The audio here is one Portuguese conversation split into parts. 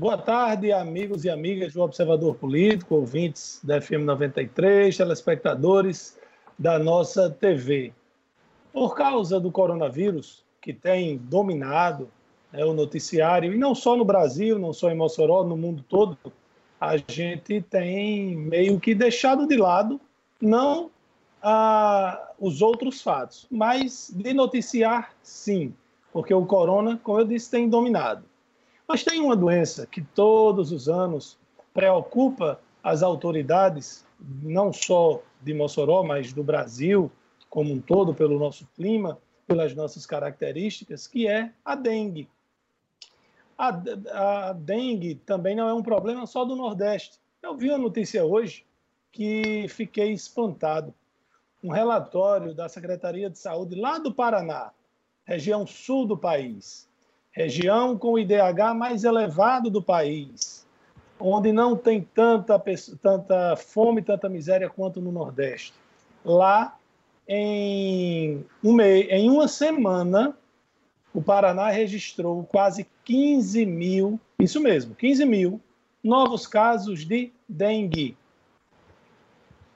Boa tarde, amigos e amigas do Observador Político, ouvintes da FM 93, telespectadores da nossa TV. Por causa do coronavírus, que tem dominado né, o noticiário, e não só no Brasil, não só em Mossoró, no mundo todo, a gente tem meio que deixado de lado, não ah, os outros fatos, mas de noticiar, sim, porque o corona, como eu disse, tem dominado. Mas tem uma doença que todos os anos preocupa as autoridades, não só de Mossoró, mas do Brasil como um todo, pelo nosso clima, pelas nossas características, que é a dengue. A, a dengue também não é um problema só do Nordeste. Eu vi uma notícia hoje que fiquei espantado. Um relatório da Secretaria de Saúde lá do Paraná, região sul do país, região com o IDH mais elevado do país, onde não tem tanta, tanta fome, tanta miséria quanto no Nordeste. Lá, em, um em uma semana, o Paraná registrou quase 15 mil, isso mesmo, 15 mil novos casos de dengue.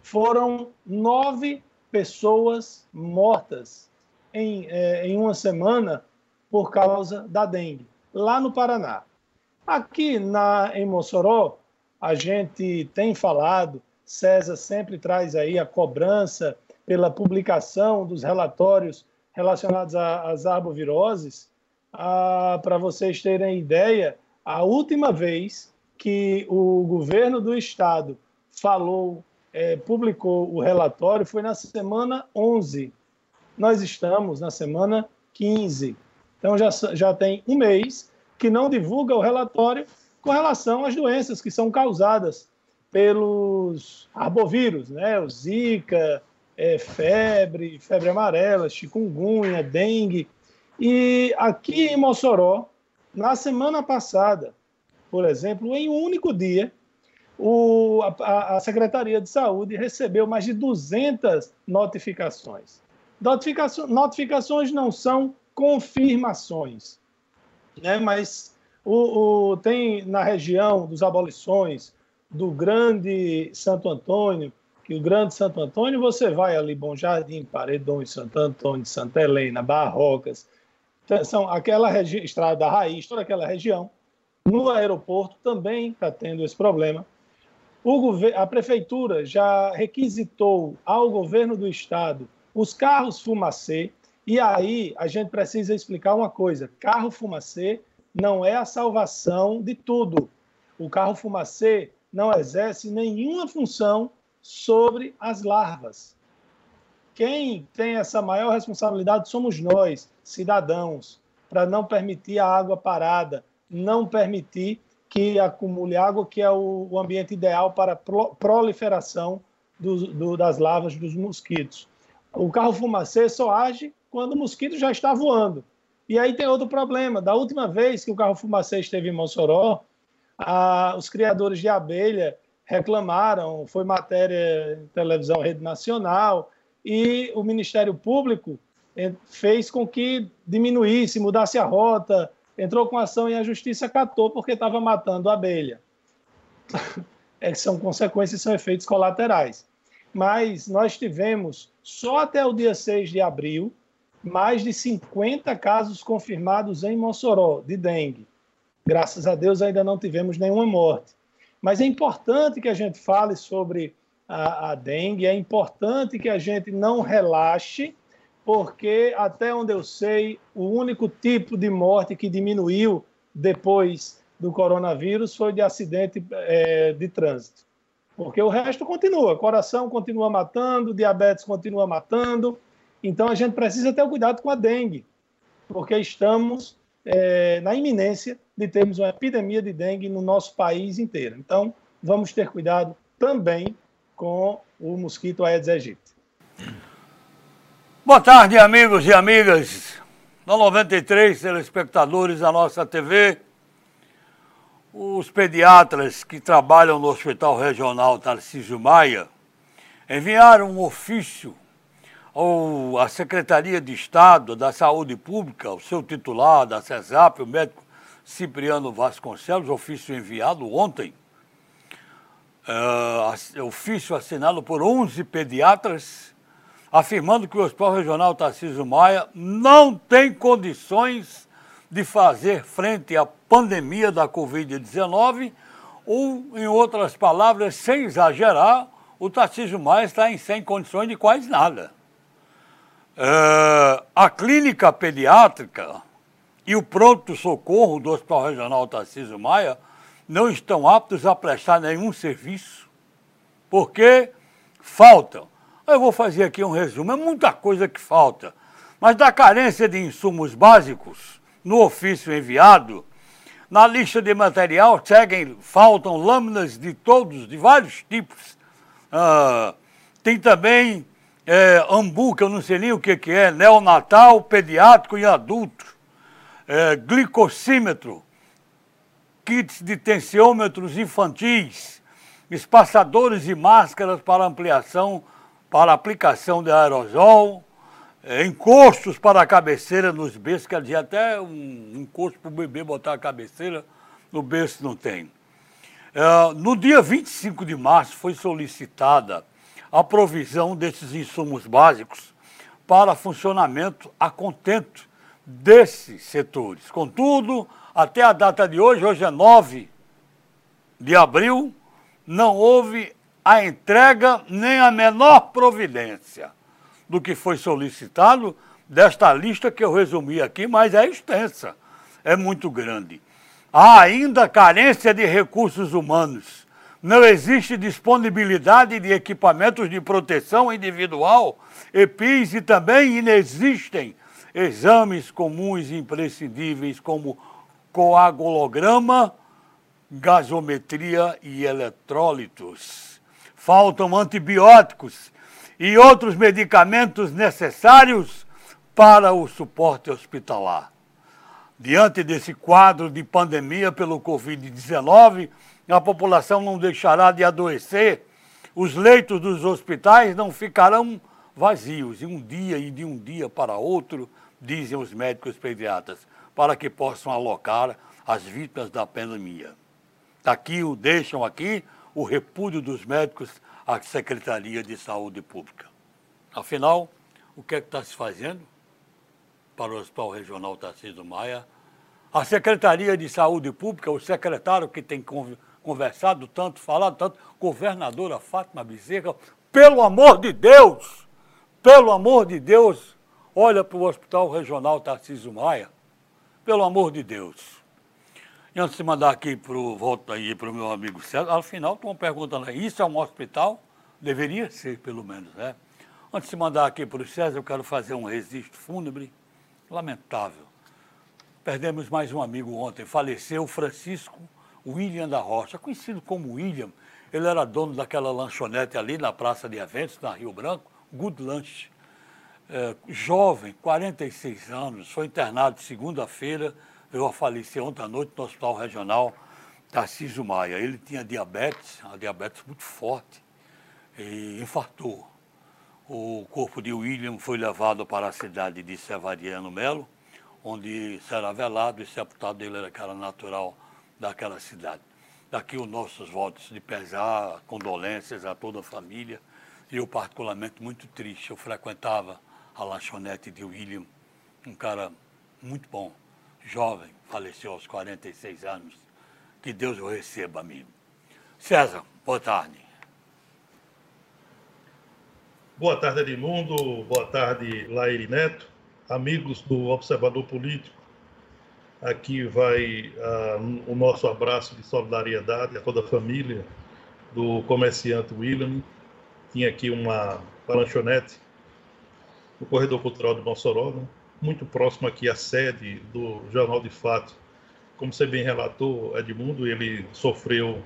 Foram nove pessoas mortas em, é, em uma semana por causa da dengue, lá no Paraná. Aqui na, em Mossoró, a gente tem falado, César sempre traz aí a cobrança pela publicação dos relatórios relacionados às arboviroses. Ah, Para vocês terem ideia, a última vez que o governo do estado falou, é, publicou o relatório foi na semana 11. Nós estamos na semana 15. Então já, já tem um mês que não divulga o relatório com relação às doenças que são causadas pelos arbovírus, né? O Zika, é, febre, febre amarela, chikungunya, dengue. E aqui em Mossoró, na semana passada, por exemplo, em um único dia, o, a, a, Secretaria de Saúde recebeu mais de 200 notificações. Notificações, notificações não são confirmações, né? mas o, o, tem na região dos abolições, do Grande Santo Antônio, que o Grande Santo Antônio, você vai ali, Bom Jardim, Paredões, Santo Antônio, Santa Helena, Barrocas, então, são aquela região, Estrada da Raiz, toda aquela região. No aeroporto também está tendo esse problema. A prefeitura já requisitou ao governo do estado os carros fumacê, e aí a gente precisa explicar uma coisa: carro fumacê não é a salvação de tudo. O carro fumacê não exerce nenhuma função sobre as larvas. Quem tem essa maior responsabilidade somos nós, cidadãos, para não permitir a água parada, não permitir que acumule água, que é o, ambiente ideal para a proliferação do, do, das larvas dos mosquitos. O carro fumacê só age quando o mosquito já está voando. E aí tem outro problema. Da última vez que o carro fumacê esteve em Mossoró, a, os criadores de abelha reclamaram, foi matéria em televisão, rede nacional, e o Ministério Público eh, fez com que diminuísse, mudasse a rota, entrou com ação e a justiça catou porque estava matando a abelha. É, são consequências, são efeitos colaterais. Mas nós tivemos, só até o dia 6 de abril, mais de 50 casos confirmados em Mossoró de dengue. Graças a Deus ainda não tivemos nenhuma morte. Mas é importante que a gente fale sobre a, a dengue, é importante que a gente não relaxe, porque até onde eu sei, o único tipo de morte que diminuiu depois do coronavírus foi de acidente é, de trânsito. Porque o resto continua, coração continua matando, diabetes continua matando, então a gente precisa ter cuidado com a dengue, porque estamos é, na iminência de termos uma epidemia de dengue no nosso país inteiro. Então vamos ter cuidado também com o mosquito Aedes aegypti. Boa tarde, amigos e amigas da 93, telespectadores da nossa TV. Os pediatras que trabalham no Hospital Regional Tarcísio Maia enviaram um ofício ou a Secretaria de Estado da Saúde Pública, o seu titular da CESAP, o médico Cipriano Vasconcelos, ofício enviado ontem, uh, ofício assinado por 11 pediatras, afirmando que o Hospital Regional Tarcísio Maia não tem condições de fazer frente à pandemia da Covid-19, ou, em outras palavras, sem exagerar, o Tarcísio Maia está em sem condições de quase nada. Uh, a clínica pediátrica e o pronto-socorro do Hospital Regional Tarcísio Maia não estão aptos a prestar nenhum serviço, porque faltam. Eu vou fazer aqui um resumo, é muita coisa que falta, mas da carência de insumos básicos no ofício enviado, na lista de material seguem, faltam lâminas de todos, de vários tipos. Ah, tem também é, ambu, que eu não sei nem o que, que é, neonatal, pediátrico e adulto é, glicocímetro, kits de tensiômetros infantis, espaçadores e máscaras para ampliação, para aplicação de aerosol, é, encostos para a cabeceira nos berços, quer dizer, até um encosto para o bebê botar a cabeceira, no berço não tem. É, no dia 25 de março foi solicitada a provisão desses insumos básicos para funcionamento a contento desses setores. Contudo, até a data de hoje, hoje é 9 de abril, não houve a entrega nem a menor providência do que foi solicitado desta lista que eu resumi aqui, mas é extensa, é muito grande. Há ainda carência de recursos humanos. Não existe disponibilidade de equipamentos de proteção individual, EPIs, e também inexistem exames comuns e imprescindíveis como coagulograma, gasometria e eletrólitos. Faltam antibióticos e outros medicamentos necessários para o suporte hospitalar. Diante desse quadro de pandemia pelo Covid-19, a população não deixará de adoecer, os leitos dos hospitais não ficarão vazios, e um dia e de um dia para outro dizem os médicos pediatras, para que possam alocar as vítimas da pandemia. Aqui o deixam aqui o repúdio dos médicos à Secretaria de Saúde Pública. Afinal, o que é que está se fazendo para o Hospital Regional Tarcísio Maia? A Secretaria de Saúde Pública, o secretário que tem conversado tanto, falado tanto, governadora Fátima Bezerra, pelo amor de Deus, pelo amor de Deus, olha para o Hospital Regional Tarcísio Maia, pelo amor de Deus. E antes de mandar aqui para o volta aí para o meu amigo César, afinal estão perguntando isso é um hospital? Deveria ser, pelo menos, né? Antes de mandar aqui para o César, eu quero fazer um registro fúnebre lamentável. Perdemos mais um amigo ontem, faleceu Francisco William da Rocha, conhecido como William. Ele era dono daquela lanchonete ali na Praça de Eventos, na Rio Branco, Good Lunch é, jovem, 46 anos, foi internado segunda-feira, veio a falecer ontem à noite no Hospital Regional Tarcísio Maia. Ele tinha diabetes, uma diabetes muito forte, e infartou. O corpo de William foi levado para a cidade de Severiano Melo, onde será velado e sepultado ele era cara natural daquela cidade. Daqui os nossos votos de pesar, condolências a toda a família. E eu, particularmente, muito triste. Eu frequentava a lanchonete de William, um cara muito bom, jovem, faleceu aos 46 anos. Que Deus o receba, amigo. César, boa tarde. Boa tarde, Edmundo. Boa tarde, Laíri Neto. Amigos do Observador Político. Aqui vai uh, o nosso abraço de solidariedade a toda a família do comerciante William. Tinha aqui uma, lanchonete no Corredor Cultural de Mossoró, né? muito próximo aqui à sede do Jornal de Fato. Como você bem relatou, Edmundo, ele sofreu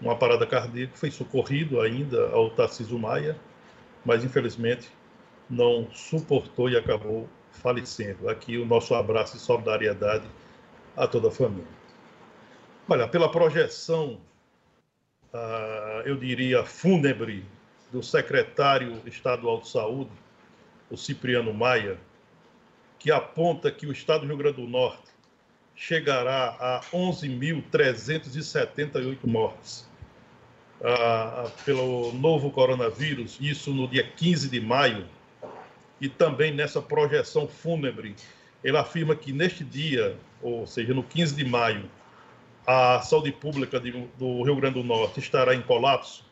uma parada cardíaca, foi socorrido ainda ao Tarcísio Maia, mas infelizmente não suportou e acabou falecendo. Aqui o nosso abraço e solidariedade a toda a família. Olha, pela projeção, ah, eu diria, fúnebre do secretário estadual de saúde, o Cipriano Maia, que aponta que o Estado do Rio Grande do Norte chegará a 11.378 mortes ah, pelo novo coronavírus, isso no dia 15 de maio, e também nessa projeção fúnebre, ele afirma que neste dia, ou seja, no 15 de maio, a saúde pública de, do Rio Grande do Norte estará em colapso.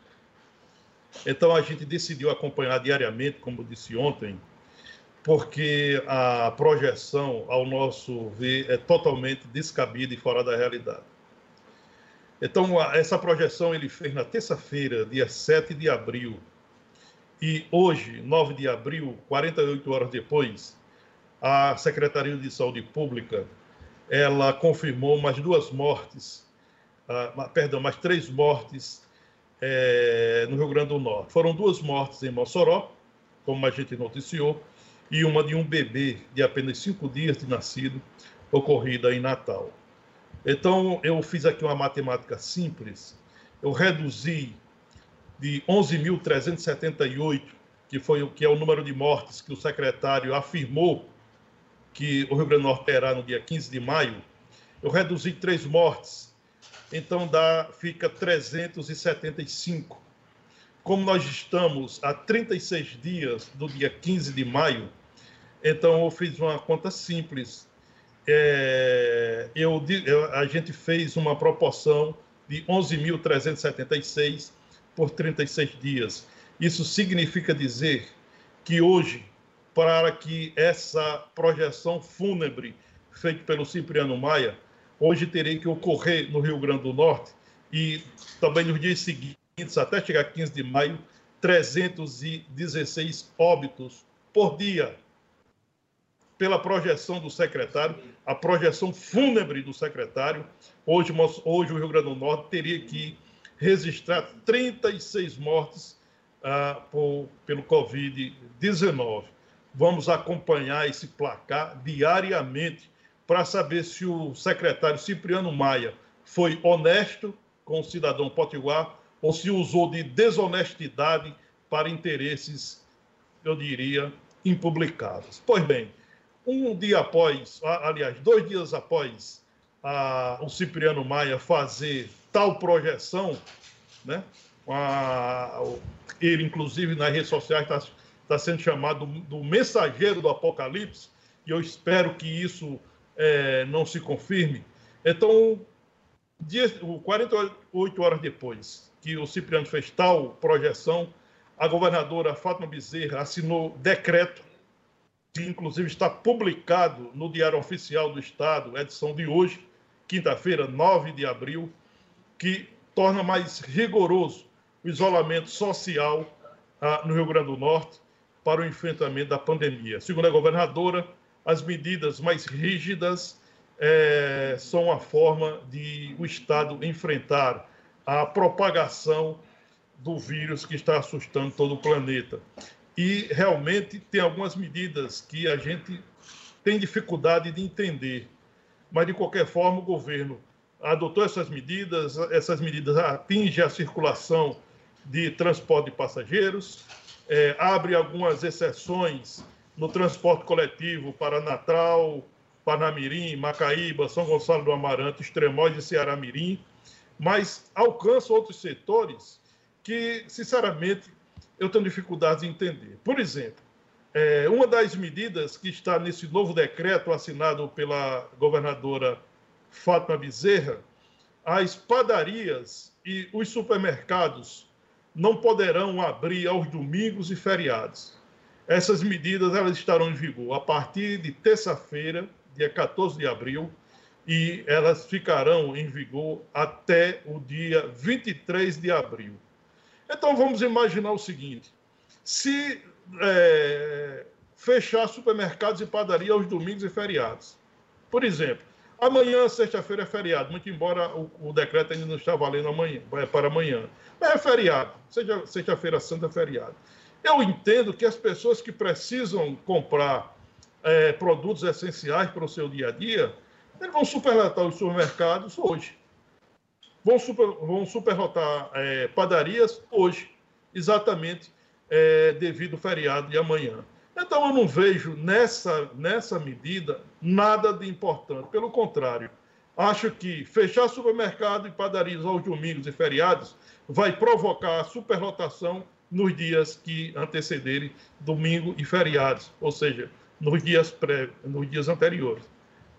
Então a gente decidiu acompanhar diariamente, como disse ontem, porque a projeção, ao nosso ver, é totalmente descabida e fora da realidade. Então, essa projeção ele fez na terça-feira, dia 7 de abril, e hoje, 9 de abril, 48 horas depois, a Secretaria de Saúde Pública ela confirmou mais duas mortes, uh, perdão, mais três mortes é, no Rio Grande do Norte. Foram duas mortes em Mossoró, como a gente noticiou, e uma de um bebê de apenas cinco dias de nascido, ocorrida em Natal. Então, eu fiz aqui uma matemática simples, eu reduzi de 11.378, que foi o que é o número de mortes que o secretário afirmou que o Rio Grande do Norte terá no dia 15 de maio, eu reduzi três mortes, então dá fica 375. Como nós estamos a 36 dias do dia 15 de maio, então eu fiz uma conta simples. É, eu, a gente fez uma proporção de 11.376 por 36 dias. Isso significa dizer que hoje, para que essa projeção fúnebre feita pelo Cipriano Maia, hoje teria que ocorrer no Rio Grande do Norte e também nos dias seguintes, até chegar 15 de maio, 316 óbitos por dia pela projeção do secretário, a projeção fúnebre do secretário, hoje, hoje o Rio Grande do Norte teria que registrar 36 mortes ah, por, pelo Covid-19. Vamos acompanhar esse placar diariamente para saber se o secretário Cipriano Maia foi honesto com o cidadão potiguar ou se usou de desonestidade para interesses, eu diria, impublicados. Pois bem, um dia após, aliás, dois dias após a, o Cipriano Maia fazer tal projeção, né? A, ele, inclusive, nas redes sociais está tá sendo chamado do mensageiro do Apocalipse, e eu espero que isso é, não se confirme. Então, dia, 48 horas depois que o Cipriano fez tal projeção, a governadora Fátima Bezerra assinou decreto que inclusive está publicado no Diário Oficial do Estado, edição de hoje, quinta-feira, 9 de abril, que torna mais rigoroso o isolamento social ah, no Rio Grande do Norte para o enfrentamento da pandemia. Segundo a governadora, as medidas mais rígidas é, são a forma de o Estado enfrentar a propagação do vírus que está assustando todo o planeta e realmente tem algumas medidas que a gente tem dificuldade de entender. Mas, de qualquer forma, o governo adotou essas medidas, essas medidas atingem a circulação de transporte de passageiros, é, abre algumas exceções no transporte coletivo para Natal, Parnamirim, Macaíba, São Gonçalo do Amaranto, Extremóis e Ceará Mirim, mas alcança outros setores que, sinceramente, eu tenho dificuldade de entender. Por exemplo, é, uma das medidas que está nesse novo decreto assinado pela governadora Fátima Bezerra, as padarias e os supermercados não poderão abrir aos domingos e feriados. Essas medidas elas estarão em vigor a partir de terça-feira, dia 14 de abril, e elas ficarão em vigor até o dia 23 de abril. Então vamos imaginar o seguinte: se é, fechar supermercados e padaria aos domingos e feriados, por exemplo, amanhã, sexta-feira, é feriado, muito embora o, o, decreto ainda não está valendo amanhã, é para amanhã, mas é feriado, sexta-feira santa é feriado. Eu entendo que as pessoas que precisam comprar é, produtos essenciais para o seu dia a dia, eles vão superlotar os supermercados hoje vão, super, vão superrotar é, padarias hoje, exatamente é, devido ao feriado de amanhã. Então, eu não vejo nessa, nessa medida nada de importante. Pelo contrário, acho que fechar supermercado e padarias aos domingos e feriados vai provocar superlotação nos dias que antecederem domingo e feriados, ou seja, nos dias, pré, nos dias anteriores.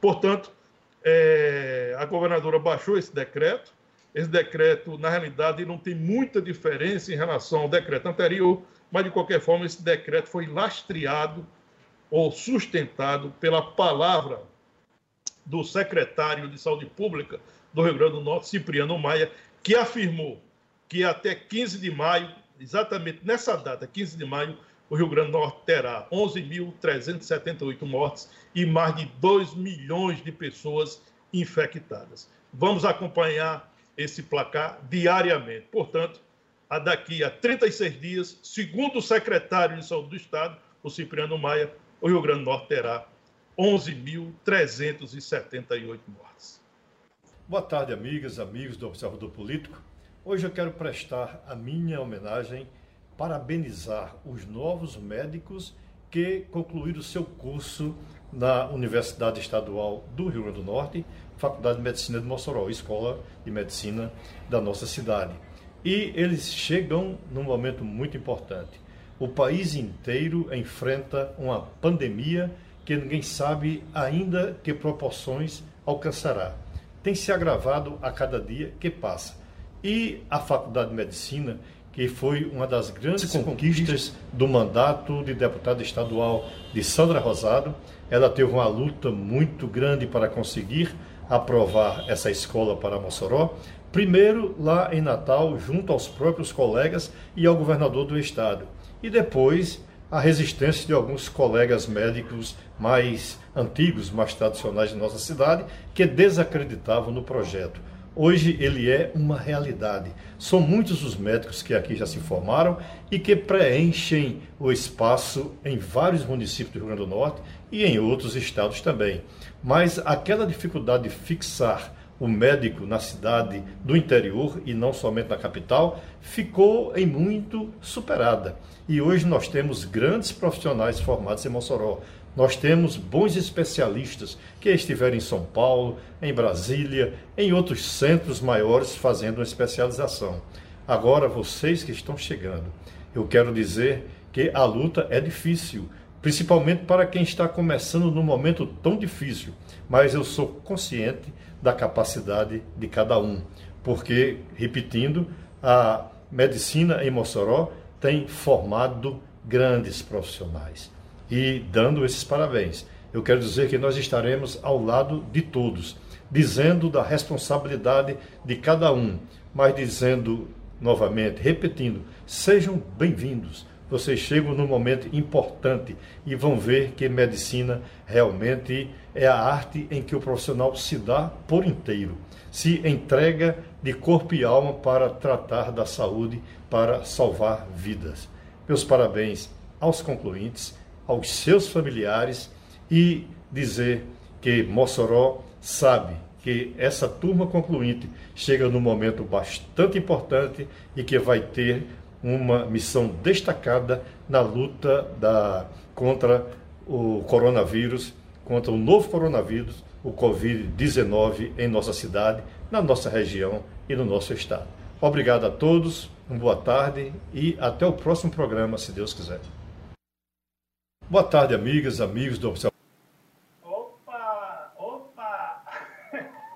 Portanto, é, a governadora baixou esse decreto. Esse decreto, na realidade, não tem muita diferença em relação ao decreto anterior, mas de qualquer forma, esse decreto foi lastreado ou sustentado pela palavra do secretário de Saúde Pública do Rio Grande do Norte, Cipriano Maia, que afirmou que até 15 de maio, exatamente nessa data, 15 de maio, o Rio Grande do Norte terá 11.378 mortes e mais de 2 milhões de pessoas infectadas. Vamos acompanhar esse placar diariamente. Portanto, a daqui a 36 dias, segundo o secretário de Saúde do Estado, o Cipriano Maia, o Rio Grande do Norte terá 11.378 mortes. Boa tarde, amigas, amigos do Observador Político. Hoje eu quero prestar a minha homenagem, parabenizar os novos médicos que concluíram seu curso na Universidade Estadual do Rio Grande do Norte, Faculdade de Medicina de Mossoró, Escola de Medicina da nossa cidade. E eles chegam num momento muito importante. O país inteiro enfrenta uma pandemia que ninguém sabe ainda que proporções alcançará. Tem se agravado a cada dia que passa. E a Faculdade de Medicina, que foi uma das grandes conquistas do mandato de deputado estadual de Sandra Rosado, ela teve uma luta muito grande para conseguir aprovar essa escola para Mossoró Primeiro, lá em Natal, junto aos próprios colegas e ao governador do estado. E depois, a resistência de alguns colegas médicos mais antigos, mais tradicionais de nossa cidade, que desacreditavam no projeto. Hoje ele é uma realidade. São muitos os médicos que aqui já se formaram e que preenchem o espaço em vários municípios do Rio Grande do Norte e em outros estados também. Mas aquela dificuldade de fixar o médico na cidade do interior e não somente na capital, ficou em muito superada. E hoje nós temos grandes profissionais formados em Mossoró. Nós temos bons especialistas que estiveram em São Paulo, em Brasília, em outros centros maiores fazendo uma especialização. Agora, vocês que estão chegando, eu quero dizer que a luta é difícil, principalmente para quem está começando num momento tão difícil, mas eu sou consciente da capacidade de cada um. Porque, repetindo, a medicina em Mossoró tem formado grandes profissionais. E dando esses parabéns, eu quero dizer que nós estaremos ao lado de todos, dizendo da responsabilidade de cada um, mas dizendo novamente, repetindo, sejam bem-vindos vocês chegam num momento importante e vão ver que medicina realmente é a arte em que o profissional se dá por inteiro, se entrega de corpo e alma para tratar da saúde, para salvar vidas. Meus parabéns aos concluintes, aos seus familiares e dizer que Mossoró sabe que essa turma concluinte chega num momento bastante importante e que vai ter uma missão destacada na luta da, contra o coronavírus, contra o novo coronavírus, o Covid-19 em nossa cidade, na nossa região e no nosso estado. Obrigado a todos, uma boa tarde e até o próximo programa, se Deus quiser. Boa tarde, amigas, amigos do Observatório. Opa, opa!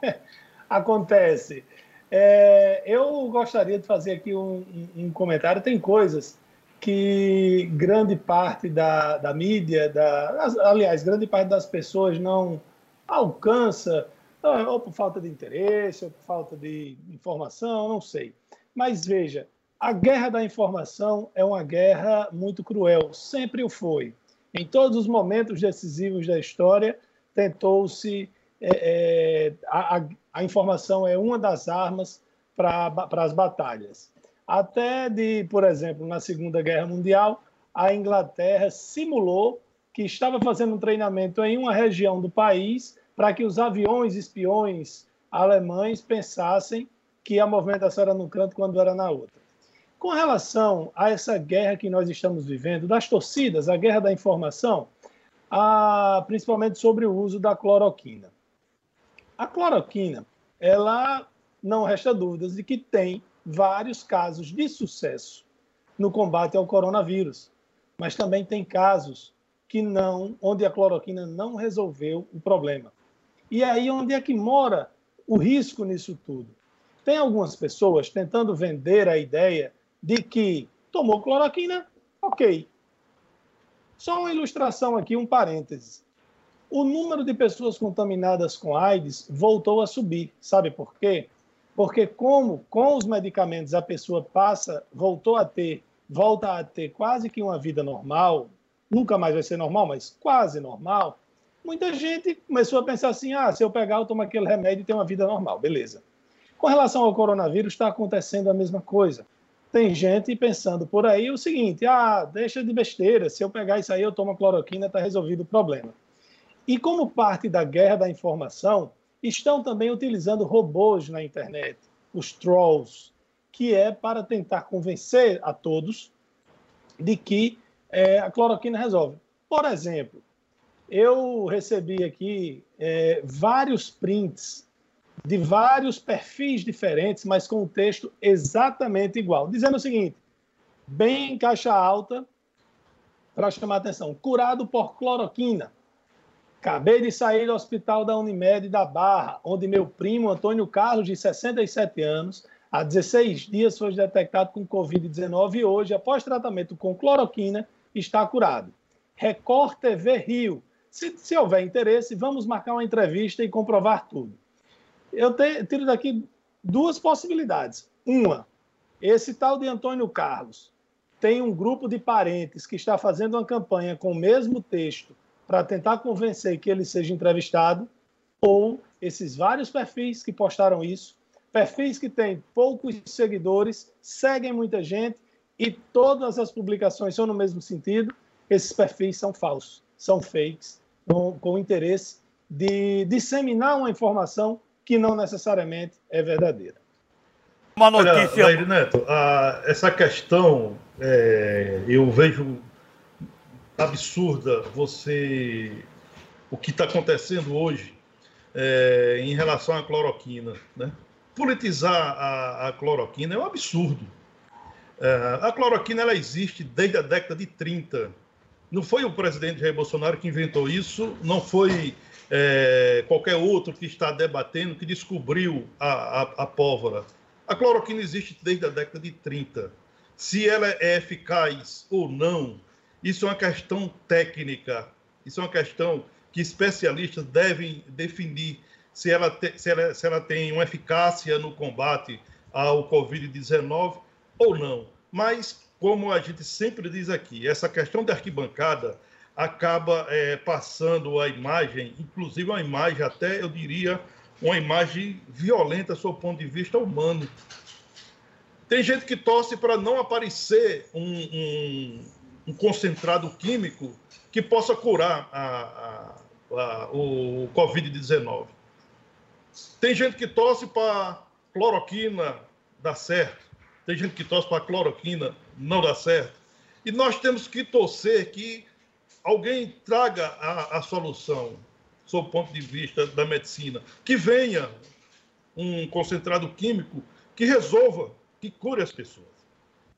Acontece. É, eu gostaria de fazer aqui um, um, comentário. Tem coisas que grande parte da, da mídia, da, aliás, grande parte das pessoas não alcança, ou por falta de interesse, ou por falta de informação, não sei. Mas veja, a guerra da informação é uma guerra muito cruel, sempre o foi. Em todos os momentos decisivos da história, tentou-se. É, é, a, a informação é uma das armas para as batalhas. Até de, por exemplo, na Segunda Guerra Mundial, a Inglaterra simulou que estava fazendo um treinamento em uma região do país para que os aviões espiões alemães pensassem que a movimentação era num canto quando era na outra. Com relação a essa guerra que nós estamos vivendo, das torcidas, a guerra da informação, a, principalmente sobre o uso da cloroquina. A cloroquina, ela não resta dúvidas de que tem vários casos de sucesso no combate ao coronavírus, mas também tem casos que não, onde a cloroquina não resolveu o problema. E é aí onde é que mora o risco nisso tudo. Tem algumas pessoas tentando vender a ideia de que tomou cloroquina, ok. Só uma ilustração aqui, um parêntese. O número de pessoas contaminadas com AIDS voltou a subir. Sabe por quê? Porque como com os medicamentos a pessoa passa, voltou a ter, volta a ter quase que uma vida normal, nunca mais vai ser normal, mas quase normal, muita gente começou a pensar assim: ah, se eu pegar, eu tomo aquele remédio e tenho uma vida normal, beleza. Com relação ao coronavírus, está acontecendo a mesma coisa. Tem gente pensando por aí o seguinte: ah, deixa de besteira, se eu pegar isso aí, eu tomo cloroquina, está resolvido o problema. E como parte da guerra da informação, estão também utilizando robôs na internet, os trolls, que é para tentar convencer a todos de que é, a cloroquina resolve. Por exemplo, eu recebi aqui é, vários prints de vários perfis diferentes, mas com o texto exatamente igual, dizendo o seguinte: bem em caixa alta, para chamar a atenção, curado por cloroquina. Acabei de sair do hospital da Unimed da Barra, onde meu primo Antônio Carlos, de 67 anos, há 16 dias foi detectado com Covid-19 e hoje, após tratamento com cloroquina, está curado. Record TV Rio. Se, se houver interesse, vamos marcar uma entrevista e comprovar tudo. Eu te, tiro daqui duas possibilidades. Uma, esse tal de Antônio Carlos tem um grupo de parentes que está fazendo uma campanha com o mesmo texto para tentar convencer que ele seja entrevistado, ou esses vários perfis que postaram isso, perfis que têm poucos seguidores, seguem muita gente e todas as publicações são no mesmo sentido, esses perfis são falsos, são fakes, com, com o interesse de disseminar uma informação que não necessariamente é verdadeira. Uma notícia. Olha, Neto, a, essa questão é, eu vejo absurda você o que está acontecendo hoje é, em relação à cloroquina. Né? Politizar a, a cloroquina é um absurdo. É, a cloroquina ela existe desde a década de 30. Não foi o presidente Jair Bolsonaro que inventou isso, não foi é, qualquer outro que está debatendo que descobriu a, a, a pólvora. A cloroquina existe desde a década de 30. Se ela é eficaz ou não, isso é uma questão técnica, isso é uma questão que especialistas devem definir se ela, te, se ela, se ela tem uma eficácia no combate ao Covid-19 ou não. Mas, como a gente sempre diz aqui, essa questão da arquibancada acaba é, passando a imagem, inclusive uma imagem até, eu diria, uma imagem violenta do ponto de vista humano. Tem gente que torce para não aparecer um, um, um, concentrado químico que possa curar a, a, a, o Covid-19. Tem gente que torce para cloroquina dar certo. Tem gente que torce para cloroquina, não dá certo. E nós temos que torcer que alguém traga a solução, sob o ponto de vista da medicina, que venha um concentrado químico que resolva, que cure as pessoas.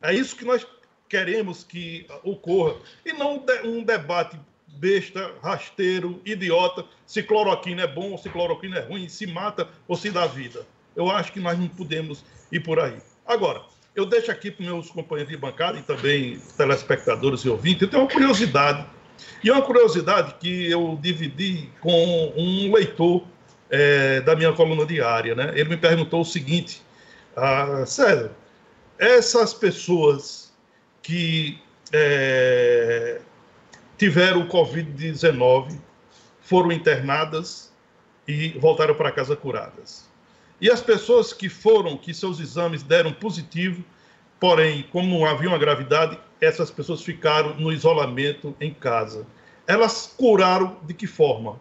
É isso que nós queremos que ocorra. E não um debate besta, rasteiro, idiota, se cloroquina é bom ou se cloroquina é ruim, se mata ou se dá vida. Eu acho que nós não podemos ir por aí. Agora, eu deixo aqui para meus companheiros de bancada e também telespectadores e ouvintes, eu tenho uma curiosidade. E uma curiosidade que eu dividi com um leitor é, da minha coluna diária. Né? Ele me perguntou o seguinte: ah, César, essas pessoas que é, tiveram o Covid-19 foram internadas e voltaram para casa curadas. E as pessoas que foram, que seus exames deram positivo, porém, como não havia uma gravidade, essas pessoas ficaram no isolamento em casa. Elas curaram de que forma?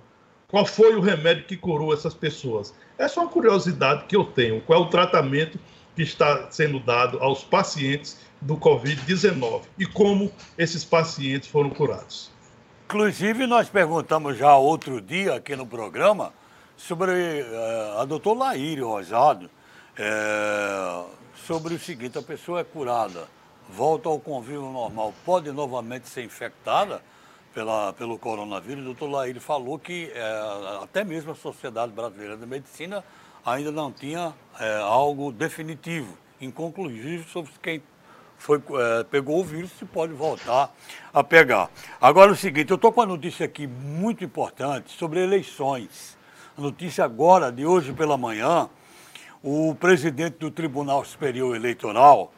Qual foi o remédio que curou essas pessoas? É uma curiosidade que eu tenho. Qual é o tratamento que está sendo dado aos pacientes do Covid-19 e como esses pacientes foram curados. Inclusive, nós perguntamos já outro dia aqui no programa sobre uh, a doutora Laíre Rosado, uh, sobre o seguinte, a pessoa é curada, volta ao convívio normal, pode novamente ser infectada pela, pelo coronavírus. O doutor Laíre falou que uh, até mesmo a Sociedade Brasileira de Medicina ainda não tinha algo definitivo, inconclusivo sobre quem foi, é, pegou o vírus e pode voltar a pegar. Agora é o seguinte, eu estou com uma notícia aqui muito importante sobre eleições. A notícia agora, de hoje pela manhã, o presidente do Tribunal Superior Eleitoral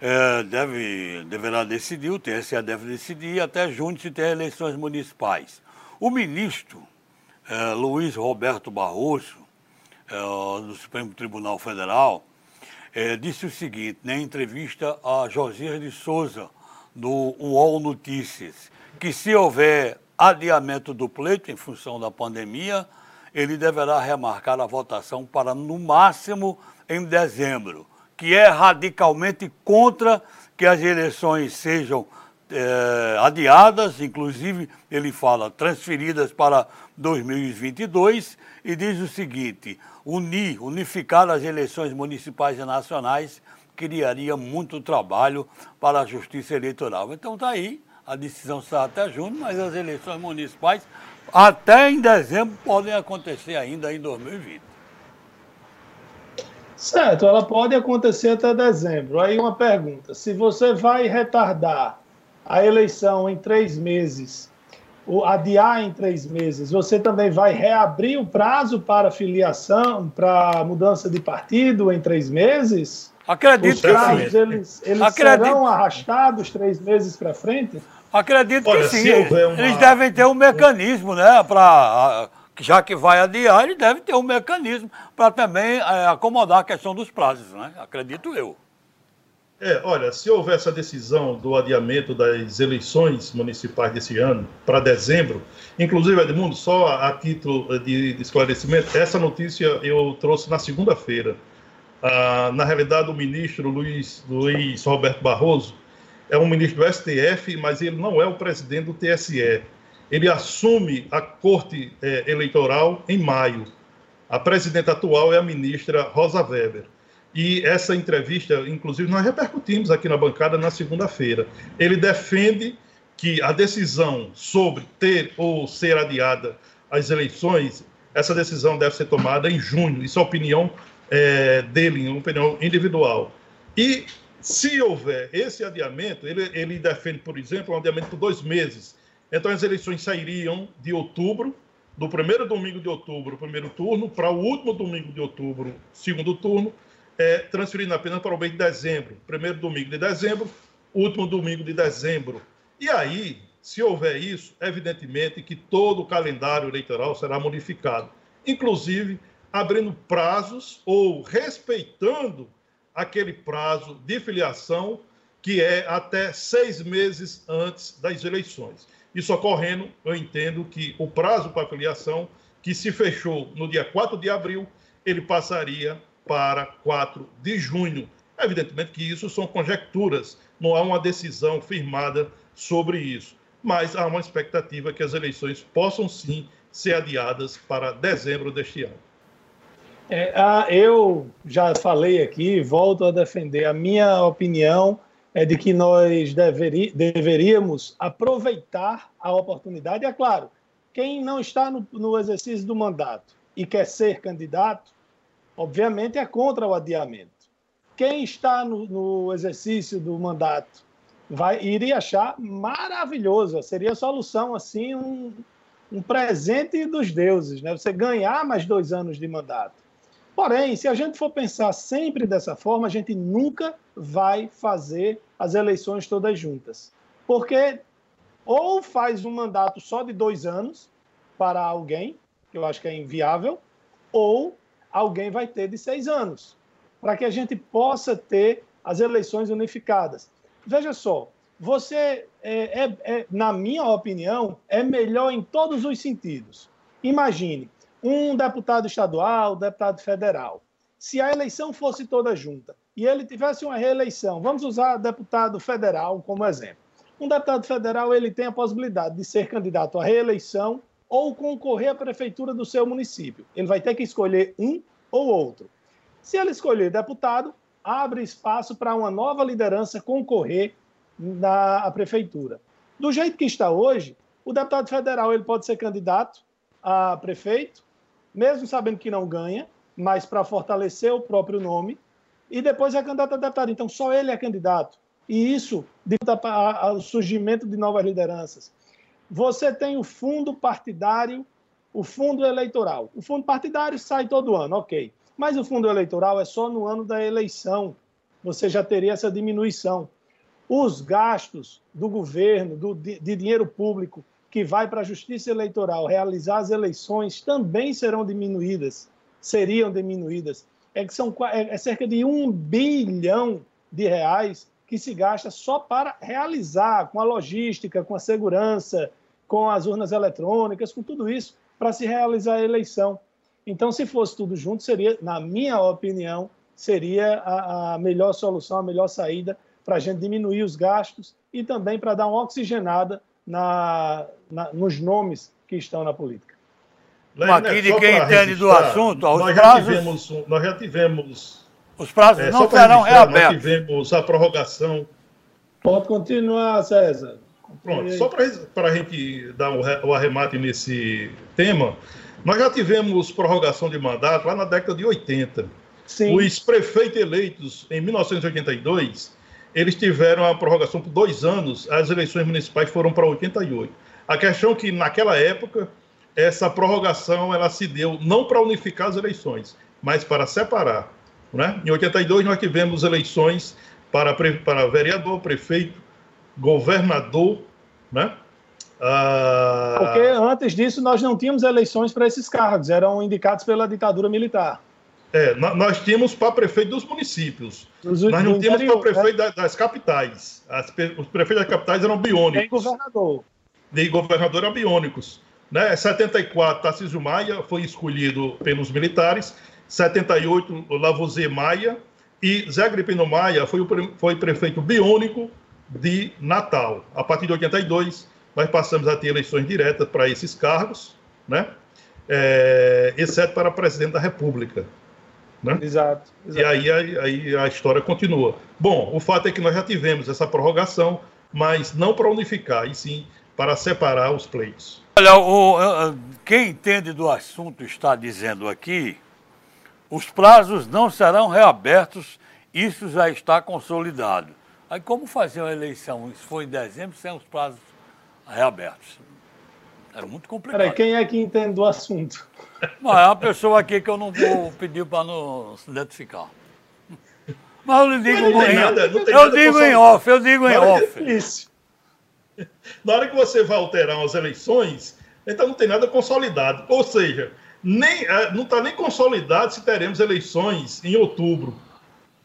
é, deve, deverá decidir, o TSE deve decidir até junho se ter eleições municipais. O ministro é, Luiz Roberto Barroso, do Supremo Tribunal Federal, é, disse o seguinte, na entrevista a Josias de Souza, do UOL Notícias, que se houver adiamento do pleito em função da pandemia, ele deverá remarcar a votação para no máximo em dezembro, que é radicalmente contra que as eleições sejam é, adiadas, inclusive ele fala transferidas para 2022 e diz o seguinte: unir, unificar as eleições municipais e nacionais criaria muito trabalho para a justiça eleitoral. Então está aí, a decisão está até junho, mas as eleições municipais até em dezembro podem acontecer ainda em 2020. Certo, ela pode acontecer até dezembro. Aí uma pergunta: se você vai retardar a eleição em três meses, adiar em três meses, você também vai reabrir o prazo para filiação, para mudança de partido em três meses? Acredito Os prazos, que sim. Eles, eles Acredito. serão arrastados três meses para frente? Acredito Olha, que sim. Uma... Eles devem ter um mecanismo, né, para já que vai adiar, ele deve ter um mecanismo para também é, acomodar a questão dos prazos, né? Acredito eu. É, olha, se houver essa decisão do adiamento das eleições municipais desse ano para dezembro, inclusive, Edmundo, só a, título de, esclarecimento, essa notícia eu trouxe na segunda-feira. Ah, na realidade, o ministro Luiz, Luiz Roberto Barroso é um ministro do STF, mas ele não é o presidente do TSE. Ele assume a Corte é, Eleitoral em maio. A presidenta atual é a ministra Rosa Weber. E essa entrevista, inclusive, nós repercutimos aqui na bancada na segunda-feira. Ele defende que a decisão sobre ter ou ser adiada as eleições, essa decisão deve ser tomada em junho. Isso é opinião é, dele, uma opinião individual. E se houver esse adiamento, ele, ele defende, por exemplo, um adiamento por dois meses. Então as eleições sairiam de outubro, do primeiro domingo de outubro, primeiro turno, para o último domingo de outubro, segundo turno, é, transferindo apenas para o mês de dezembro. Primeiro domingo de dezembro, último domingo de dezembro. E aí, se houver isso, evidentemente que todo o calendário eleitoral será modificado, inclusive abrindo prazos ou respeitando aquele prazo de filiação que é até seis meses antes das eleições. Isso ocorrendo, eu entendo que o prazo para filiação, que se fechou no dia 4 de abril, ele passaria para 4 de junho. Evidentemente que isso são conjecturas, não há uma decisão firmada sobre isso, mas há uma expectativa que as eleições possam sim ser adiadas para dezembro deste ano. É, eu já falei aqui, volto a defender. A minha opinião é de que nós deveri, deveríamos aproveitar a oportunidade. É claro, quem não está no, no exercício do mandato e quer ser candidato, obviamente, é contra o adiamento. Quem está no, no exercício do mandato vai iria achar maravilhoso, seria a solução assim um, um presente dos deuses, né? Você ganhar mais dois anos de mandato. Porém, se a gente for pensar sempre dessa forma, a gente nunca vai fazer as eleições todas juntas, porque ou faz um mandato só de dois anos para alguém, que eu acho que é inviável, ou alguém vai ter de seis anos, para que a gente possa ter as eleições unificadas. Veja só, você, é, é, é, na minha opinião, é melhor em todos os sentidos. Imagine um deputado estadual, deputado federal. se a eleição fosse toda junta e ele tivesse uma reeleição, vamos usar deputado federal como exemplo. Um deputado federal ele tem a possibilidade de ser candidato à reeleição ou concorrer à prefeitura do seu município. Ele vai ter que escolher um ou outro. Se ele escolher deputado, abre espaço para uma nova liderança concorrer na prefeitura. Do jeito que está hoje, o deputado federal ele pode ser candidato a prefeito, mesmo sabendo que não ganha, mas para fortalecer o próprio nome, e depois é candidato a deputado. Então, só ele é candidato. E isso dita ao surgimento de novas lideranças. Você tem o fundo partidário, o fundo eleitoral. O fundo partidário sai todo ano, ok. Mas o fundo eleitoral é só no ano da eleição. Você já teria essa diminuição. Os gastos do governo, do, de, dinheiro público que vai para a justiça eleitoral realizar as eleições também serão diminuídas, seriam diminuídas. É que são é, é cerca de um bilhão de reais que se gasta só para realizar, com a logística, com a segurança, com as urnas eletrônicas, com tudo isso, para se realizar a eleição. Então, se fosse tudo junto, seria, na minha opinião, seria a, a melhor solução, a melhor saída para a gente diminuir os gastos e também para dar uma oxigenada na, na, nos nomes que estão na política. aqui de quem entende do assunto, os nós, prazos, já tivemos, nós já tivemos. Os prazos é, não serão reabertos. Nós tivemos a prorrogação. Pode continuar, César. Pronto, só para a gente dar o arremate nesse tema, nós já tivemos prorrogação de mandato lá na década de 80. Sim. Os prefeitos eleitos em 1982 eles tiveram a prorrogação por dois anos, as eleições municipais foram para 88. A questão é que, naquela época, essa prorrogação ela se deu não para unificar as eleições, mas para separar. Né? Em 82, nós tivemos eleições para, para vereador, prefeito, governador, né? Ah... Porque antes disso nós não tínhamos eleições para esses cargos, eram indicados pela ditadura militar. É, nós tínhamos para prefeito dos municípios. Os, nós não tínhamos para prefeito né? das capitais. As, os prefeitos das capitais eram biônicos. Nem governador. Nem governador eram biônicos. Né? 74, Tarcísio Maia foi escolhido pelos militares. 78, Lavoisier Maia. E Zé Agripino Maia foi, o, foi prefeito biônico de Natal. A partir de 82, nós passamos a ter eleições diretas para esses cargos, né? É, exceto para presidente da República. Né? Exato, exato. E aí, aí, aí, a história continua. Bom, o fato é que nós já tivemos essa prorrogação, mas não para unificar, e sim para separar os pleitos. Olha, o, quem entende do assunto está dizendo aqui, os prazos não serão reabertos, isso já está consolidado. Aí como fazer uma eleição? Isso foi em dezembro sem os prazos reabertos. Era muito complicado. Peraí, quem é que entende do assunto? Mas é uma pessoa aqui que eu não vou pedir para não se identificar. Mas eu lhe digo, em, nada, eu digo em off, eu digo em off. Isso. Na hora que você vai alterar as eleições, então não tem nada consolidado. Ou seja, nem, é, não está nem consolidado se teremos eleições em outubro.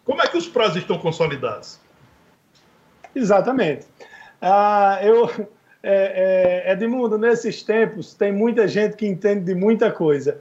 Como é que os prazos estão consolidados? Exatamente. Ah, eu, é, é, Edmundo, nesses tempos tem muita gente que entende de muita coisa.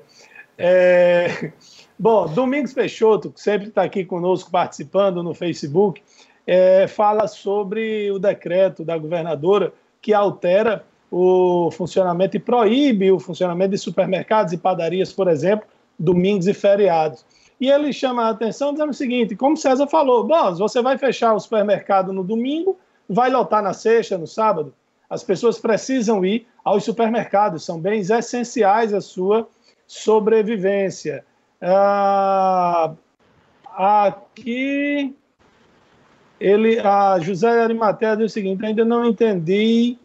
É, bom, Domingos Peixoto, que sempre está aqui conosco participando no Facebook, é, fala sobre o decreto da governadora que altera o funcionamento e proíbe o funcionamento de supermercados e padarias, por exemplo, domingos e feriados. E ele chama a atenção dizendo o seguinte: como César falou, bom, você vai fechar o supermercado no domingo, vai lotar na sexta, no sábado. As pessoas precisam ir aos supermercados, são bens essenciais à sua sobrevivência. Ah, aqui, ele, a José Arimatea diz o seguinte: ainda não entendi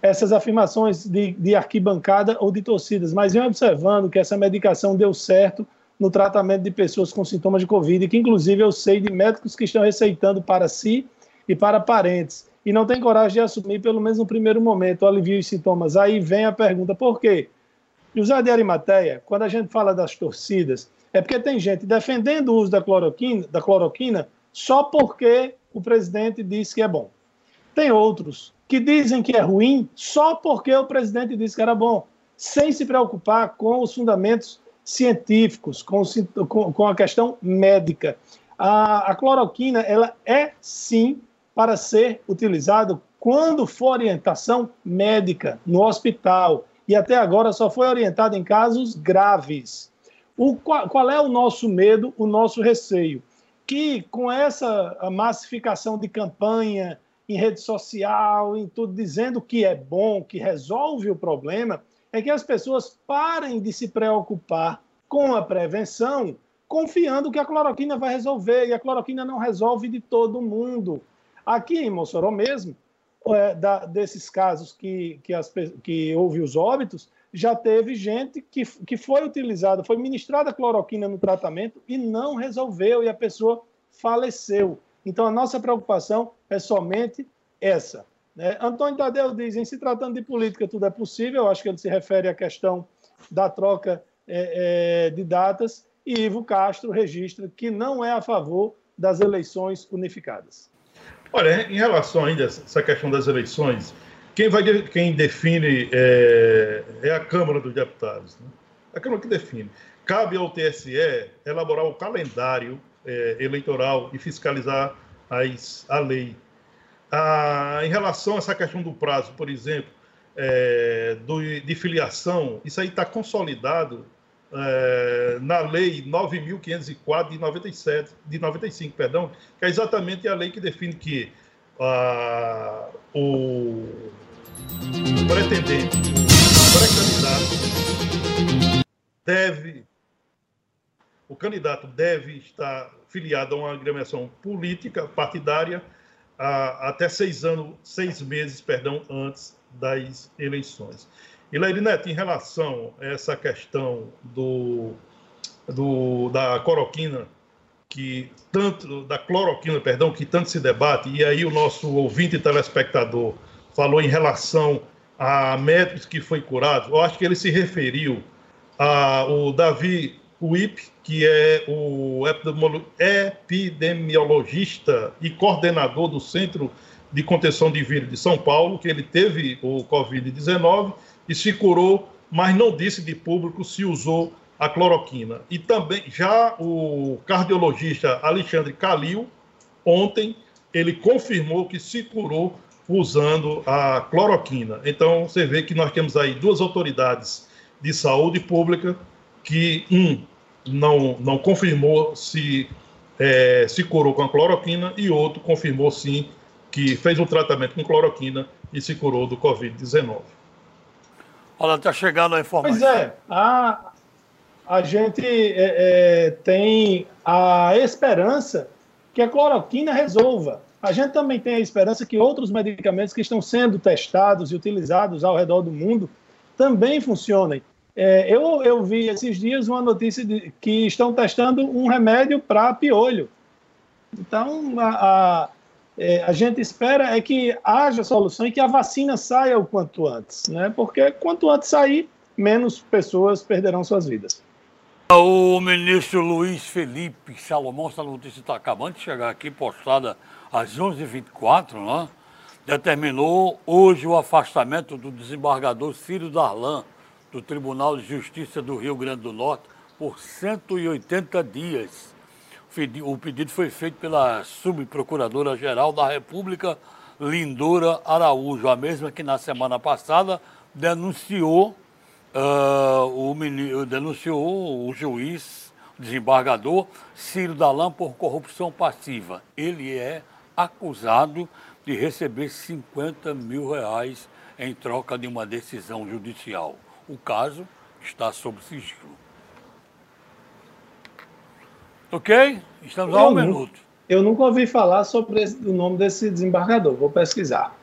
essas afirmações de, de arquibancada ou de torcidas, mas vem observando que essa medicação deu certo no tratamento de pessoas com sintomas de Covid, que inclusive eu sei de médicos que estão receitando para si e para parentes e não tem coragem de assumir, pelo menos no primeiro momento, o alivio os sintomas. Aí vem a pergunta, por quê? José de Arimateia, quando a gente fala das torcidas, é porque tem gente defendendo o uso da cloroquina, da cloroquina só porque o presidente disse que é bom. Tem outros que dizem que é ruim só porque o presidente disse que era bom, sem se preocupar com os fundamentos científicos, com, com, com a questão médica. A, a cloroquina, ela é sim para ser utilizado quando for orientação médica no hospital. E até agora só foi orientada em casos graves. O, qual, qual é o nosso medo, o nosso receio? Que com essa massificação de campanha em rede social, em tudo, dizendo que é bom, que resolve o problema, é que as pessoas parem de se preocupar com a prevenção, confiando que a cloroquina vai resolver, e a cloroquina não resolve de todo mundo. Aqui em Mossoró mesmo, é, da, desses casos que, que, as, que houve os óbitos, já teve gente que, que foi utilizada, foi ministrada cloroquina no tratamento e não resolveu, e a pessoa faleceu. Então, a nossa preocupação é somente essa. Né? Antônio Tadeu diz: em se tratando de política, tudo é possível. Eu acho que ele se refere à questão da troca é, é, de datas. E Ivo Castro registra que não é a favor das eleições unificadas. Olha, em relação ainda a essa questão das eleições, quem, vai, quem define é, é a Câmara dos Deputados. Né? A Câmara que define. Cabe ao TSE elaborar o calendário é, eleitoral e fiscalizar as, a lei. Ah, em relação a essa questão do prazo, por exemplo, é, do, de filiação, isso aí está consolidado é, na lei 9.504 de 97, de 95, perdão, que é exatamente a lei que define que ah, o pretendente, pré-candidato deve o candidato deve estar filiado a uma agremiação política partidária a, até seis anos, seis meses, perdão, antes das eleições. E Leire Neto, em relação a essa questão do, do da cloroquina, que tanto da cloroquina, perdão, que tanto se debate, e aí o nosso ouvinte telespectador falou em relação a médicos que foi curado, eu acho que ele se referiu ao Davi Uip, que é o epidemiologista e coordenador do Centro de Contenção de Vírus de São Paulo, que ele teve o Covid-19 e se curou, mas não disse de público se usou a cloroquina. E também já o cardiologista Alexandre Calil, ontem, ele confirmou que se curou usando a cloroquina. Então, você vê que nós temos aí duas autoridades de saúde pública que, um, não, não confirmou se é, se curou com a cloroquina e outro confirmou sim que fez um tratamento com cloroquina e se curou do Covid-19. Olha, está chegando a informação. Pois é, a, a gente é, é, tem a esperança que a cloroquina resolva. A gente também tem a esperança que outros medicamentos que estão sendo testados e utilizados ao redor do mundo também funcionem. É, eu, eu vi esses dias uma notícia de que estão testando um remédio para piolho. Então, a, a, é, a, gente espera é que haja solução e que a vacina saia o quanto antes, né? Porque quanto antes sair, menos pessoas perderão suas vidas. O ministro Luiz Felipe Salomão, essa notícia está acabando de chegar aqui, postada às 11h24, né? determinou hoje o afastamento do desembargador Ciro Darlan do Tribunal de Justiça do Rio Grande do Norte por 180 dias. O pedido foi feito pela subprocuradora-geral da República, Lindora Araújo, a mesma que na semana passada denunciou, uh, o, denunciou o juiz, desembargador Ciro Dalan por corrupção passiva. Ele é acusado de receber 50 mil reais em troca de uma decisão judicial. O caso está sob sigilo. Ok? Estamos a um minuto. Eu nunca ouvi falar sobre esse, o nome desse desembargador. Vou pesquisar.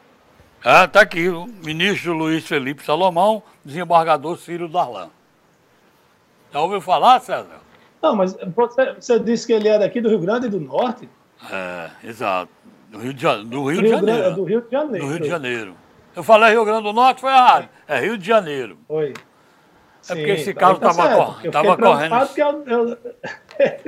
Ah, tá aqui, o ministro Luiz Felipe Salomão, desembargador Ciro Darlan. Já ouviu falar, César? Não, mas você, você, disse que ele é daqui do Rio Grande do Norte? É, exato. Do Rio de, do Rio Rio de Janeiro. do Rio de Janeiro. Do Rio de Janeiro. Eu falei Rio Grande do Norte, foi errado. É Rio de Janeiro. Oi. É porque esse carro estava tá correndo. Porque eu, eu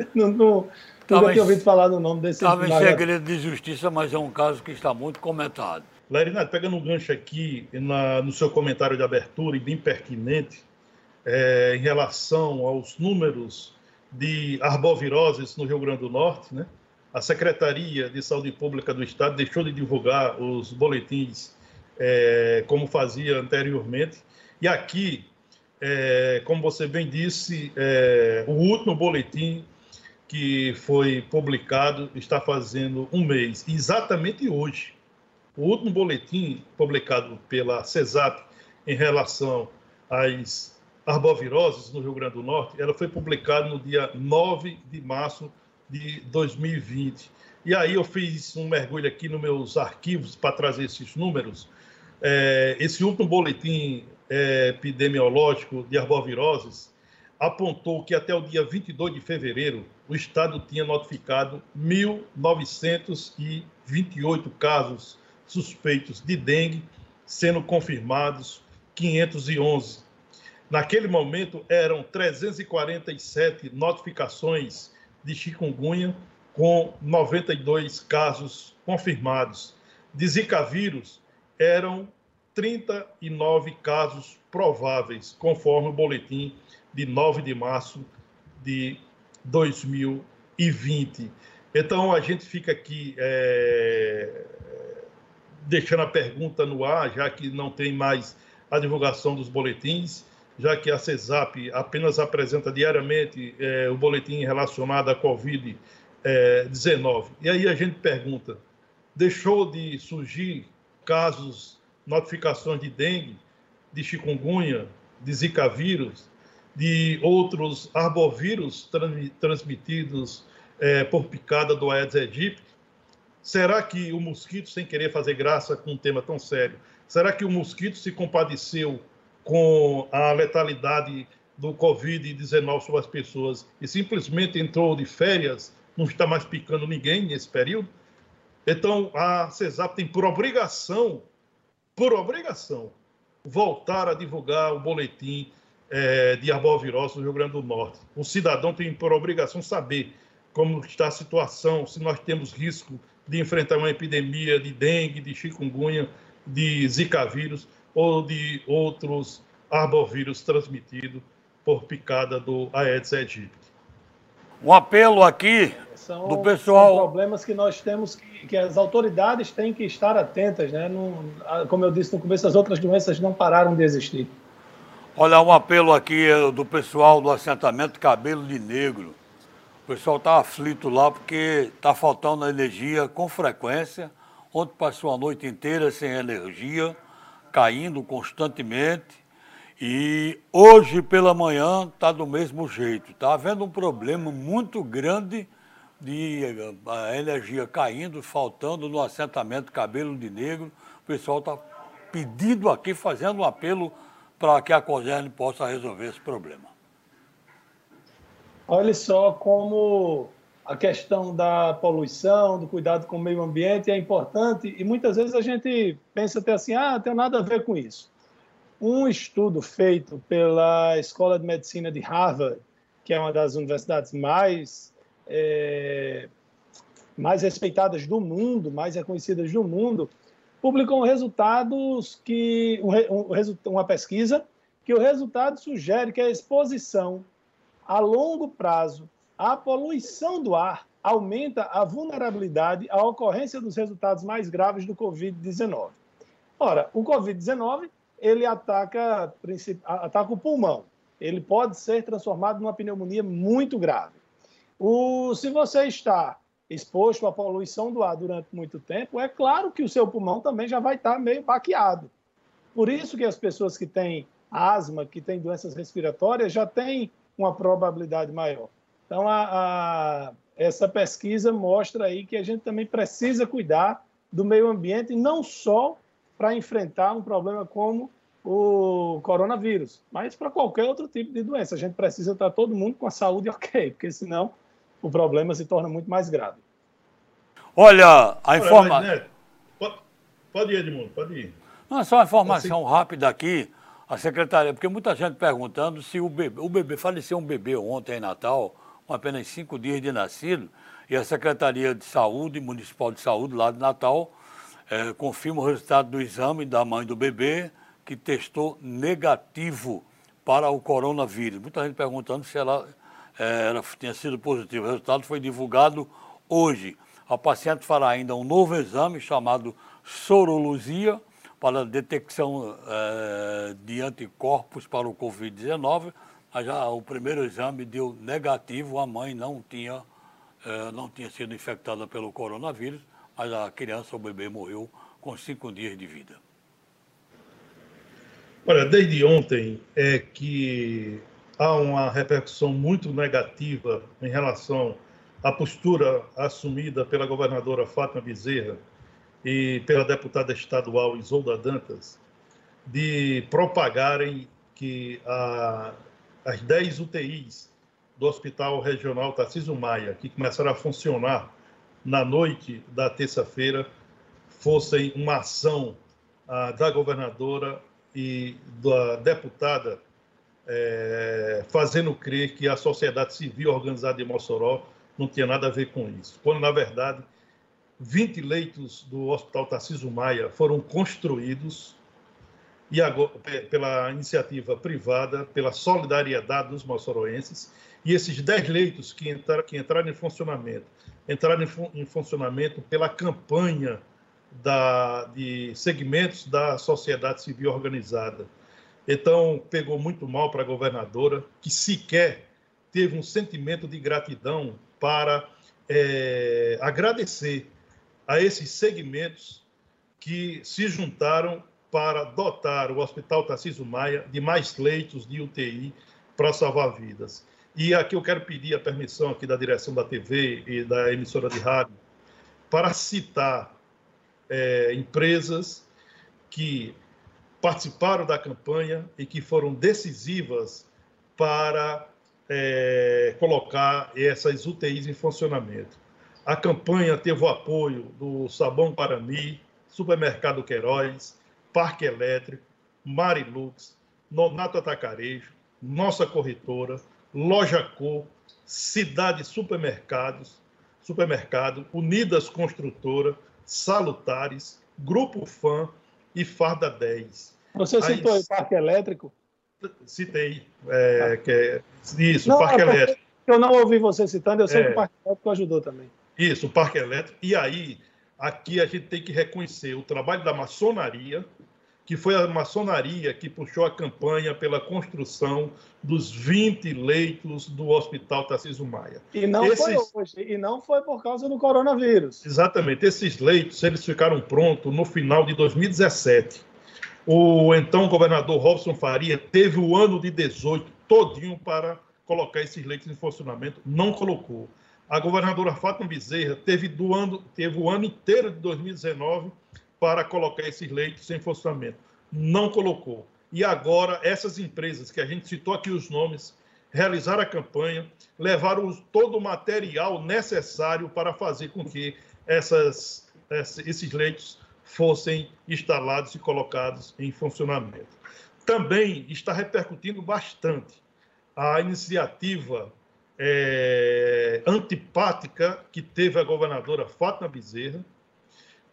não, não, nunca tinha ouvido falar do nome desse Estava em segredo de justiça, mas é um caso que está muito comentado. Larinato, pegando um gancho aqui na, no seu comentário de abertura e bem pertinente, é, em relação aos números de arboviroses no Rio Grande do Norte, né? A Secretaria de Saúde Pública do Estado deixou de divulgar os boletins é, como fazia anteriormente. E aqui, é, como você bem disse, é, o último boletim que foi publicado está fazendo um mês, exatamente hoje. O último boletim publicado pela CESAP em relação às arboviroses no Rio Grande do Norte, ela foi publicada no dia 9 de março de 2020. E aí eu fiz um mergulho aqui nos meus arquivos para trazer esses números. É, esse último boletim é, epidemiológico de arboviroses apontou que até o dia 22 de fevereiro o Estado tinha notificado 1.928 casos suspeitos de dengue, sendo confirmados 511. Naquele momento eram 347 notificações de chikungunya, com 92 casos confirmados. De Zika vírus eram 39 casos prováveis, conforme o boletim de 9 de março de 2020. Então, a gente fica aqui é, deixando a pergunta no ar, já que não tem mais a divulgação dos boletins, já que a CESAP apenas apresenta diariamente é, o boletim relacionado à Covid-19. É, e aí a gente pergunta: deixou de surgir casos, notificações de dengue, de chikungunya, de zika vírus, de outros arbovírus transmitidos é, por picada do Aedes aegypti? Será que o mosquito, sem querer fazer graça com um tema tão sério, será que o mosquito se compadeceu com a letalidade do Covid-19 sobre as pessoas e simplesmente entrou de férias, não está mais picando ninguém nesse período? Então, a CESAP tem por obrigação, por obrigação, voltar a divulgar o boletim é, de arbovirose no Rio Grande do Norte. O cidadão tem por obrigação saber como está a situação, se nós temos risco de enfrentar uma epidemia de dengue, de chikungunya, de zika vírus ou de outros arbovírus transmitidos por picada do Aedes aegypti. Um apelo aqui são, do pessoal. São problemas que nós temos que, que, as autoridades têm que estar atentas, né? Não, como eu disse no começo, as outras doenças não pararam de existir. Olha, um apelo aqui eh, do pessoal do assentamento Cabelo de Negro. O pessoal está aflito lá porque está faltando energia com frequência. Ontem passou a noite inteira sem energia, caindo constantemente. E hoje pela manhã está do mesmo jeito. Está havendo um problema muito grande de eh, energia caindo, faltando no assentamento Cabelo de Negro. O pessoal está pedindo aqui, fazendo um apelo para que a COGERN possa resolver esse problema. Olha só como a questão da poluição, do cuidado com o meio ambiente é importante e muitas vezes a gente pensa até assim, ah, não tem nada a ver com isso. Um estudo feito pela Escola de Medicina de Harvard, que é uma das universidades mais é, mais respeitadas do mundo, mais reconhecidas do mundo, publicou resultados que um, um, uma pesquisa que o resultado sugere que a exposição a longo prazo à poluição do ar aumenta a vulnerabilidade à ocorrência dos resultados mais graves do COVID-19. Ora, o COVID-19 ele ataca, ataca o pulmão. Ele pode ser transformado numa pneumonia muito grave. O, se você está exposto à poluição do ar durante muito tempo, é claro que o seu pulmão também já vai estar meio baqueado. Por isso que as pessoas que têm asma, que têm doenças respiratórias, já têm uma probabilidade maior. Então, a, a, essa pesquisa mostra aí que a gente também precisa cuidar do meio ambiente, não só para enfrentar um problema como o coronavírus, mas para qualquer outro tipo de doença. A gente precisa estar todo mundo com a saúde ok, porque senão o problema se torna muito mais grave. Olha, a informação. Pode, pode ir, Edmundo, pode ir. Não, só uma informação assim... rápida aqui. A secretaria, porque muita gente perguntando se o bebê, o bebê faleceu um bebê ontem em Natal, com apenas cinco dias de nascido, e a Secretaria de Saúde, Municipal de Saúde, lá de Natal, é, confirma o resultado do exame da mãe do bebê, que testou negativo para o coronavírus. Muita gente perguntando se ela, é, ela tinha sido positiva. O resultado foi divulgado hoje. A paciente fará ainda um novo exame chamado sorologia para detecção é, de anticorpos para o Covid-19. Já o primeiro exame deu negativo, a mãe não tinha, é, não tinha sido infectada pelo coronavírus, mas a criança, o bebê, morreu com cinco dias de vida. Olha, desde ontem é que há uma repercussão muito negativa em relação à postura assumida pela governadora Fátima Bezerra e pela deputada estadual Isolda Dantas de propagarem que a, as 10 UTIs do Hospital Regional Tarcísio Maia, que começaram a funcionar na noite da terça-feira, fossem uma ação a, da governadora e da deputada é, fazendo crer que a sociedade civil organizada em Mossoró não tinha nada a ver com isso. Quando, na verdade, 20 leitos do Hospital Tarcísio Maia foram construídos e agora, pela iniciativa privada, pela solidariedade dos moçoroenses, e esses 10 leitos que entraram, que entraram em funcionamento, entraram em, em funcionamento pela campanha da, de segmentos da sociedade civil organizada. Então, pegou muito mal para a governadora, que sequer teve um sentimento de gratidão para é, agradecer a esses segmentos que se juntaram para dotar o Hospital Tarcísio Maia de mais leitos de UTI para salvar vidas. E aqui eu quero pedir a permissão aqui da direção da TV e da emissora de rádio para citar é, empresas que participaram da campanha e que foram decisivas para é, colocar essas UTIs em funcionamento. A campanha teve o apoio do Sabão Parani, Supermercado Queiroz, Parque Elétrico, Marilux, Nonato Atacarejo, Nossa Corretora, Loja Cor, Cidade Supermercados, Supermercado, Unidas Construtora, Salutares, Grupo Fã e Farda 10. Você citou aí Parque Elétrico? Citei. É, que é, isso, não, Parque é Elétrico. Eu não ouvi você citando, eu sei é, que o Parque Elétrico ajudou também. Isso, o Parque Elétrico. E aí, aqui a gente tem que reconhecer o trabalho da maçonaria, que foi a maçonaria que puxou a campanha pela construção dos 20 leitos do Hospital Tarcísio Maia. E não esses... foi hoje, e não foi por causa do coronavírus. Exatamente. Esses leitos, eles ficaram prontos no final de 2017. O então governador Robson Faria teve o ano de 18 todinho para colocar esses leitos em funcionamento, não colocou. A governadora Fátima Bezerra teve, do ano, teve o ano inteiro de 2019 para colocar esses leitos em funcionamento. Não colocou. E agora, essas empresas que a gente citou aqui os nomes, realizaram a campanha, levaram todo o material necessário para fazer com que essas, esses leitos fossem instalados e colocados em funcionamento. Também está repercutindo bastante a iniciativa é, antipática que teve a governadora Fátima Bezerra,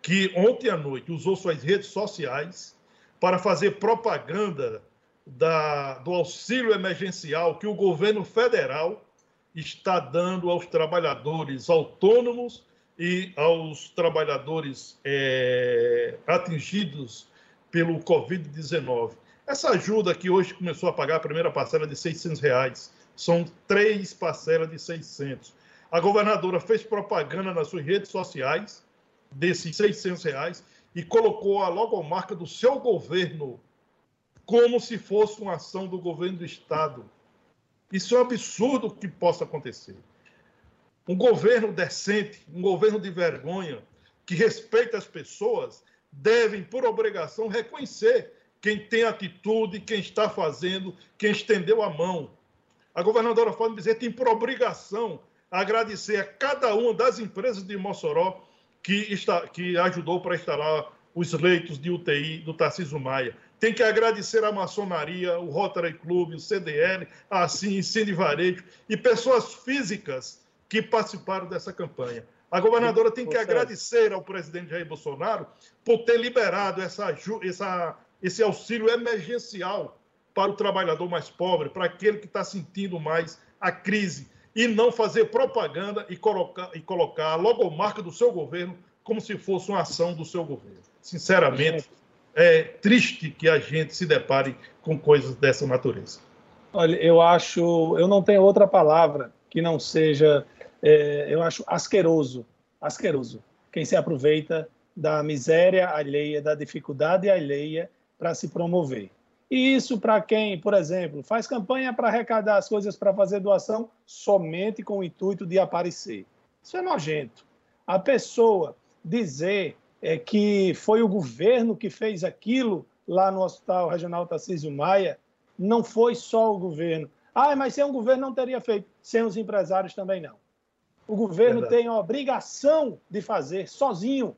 que ontem à noite usou suas redes sociais para fazer propaganda da, do auxílio emergencial que o governo federal está dando aos trabalhadores autônomos e aos trabalhadores é, atingidos pelo Covid-19. Essa ajuda que hoje começou a pagar a primeira parcela de 600 reais, são três parcelas de 600. A governadora fez propaganda nas suas redes sociais desses 600 reais e colocou a logomarca do seu governo como se fosse uma ação do governo do Estado. Isso é um absurdo que possa acontecer. Um governo decente, um governo de vergonha, que respeita as pessoas, devem, por obrigação, reconhecer quem tem atitude, quem está fazendo, quem estendeu a mão. A governadora Fábio dizer tem por obrigação agradecer a cada uma das empresas de Mossoró que, está, que ajudou para instalar os leitos de UTI do Tarcísio Maia. Tem que agradecer a maçonaria, o Rotary Club, o CDL, a assim, Cine Varejo e pessoas físicas que participaram dessa campanha. A governadora tem que agradecer ao presidente Jair Bolsonaro por ter liberado essa, essa, esse auxílio emergencial para o trabalhador mais pobre, para aquele que está sentindo mais a crise, e não fazer propaganda e colocar, e colocar a logomarca do seu governo como se fosse uma ação do seu governo. Sinceramente, é triste que a gente se depare com coisas dessa natureza. Olha, eu acho, eu não tenho outra palavra que não seja, é, eu acho asqueroso, asqueroso, quem se aproveita da miséria alheia, da dificuldade alheia para se promover. E isso para quem, por exemplo, faz campanha para arrecadar as coisas para fazer doação somente com o intuito de aparecer. Isso é nojento. A pessoa dizer é, que foi o governo que fez aquilo lá no Hospital Regional Tarcísio Maia, não foi só o governo. Ah, mas sem o governo não teria feito, sem os empresários também não. O governo Verdade. tem a obrigação de fazer sozinho.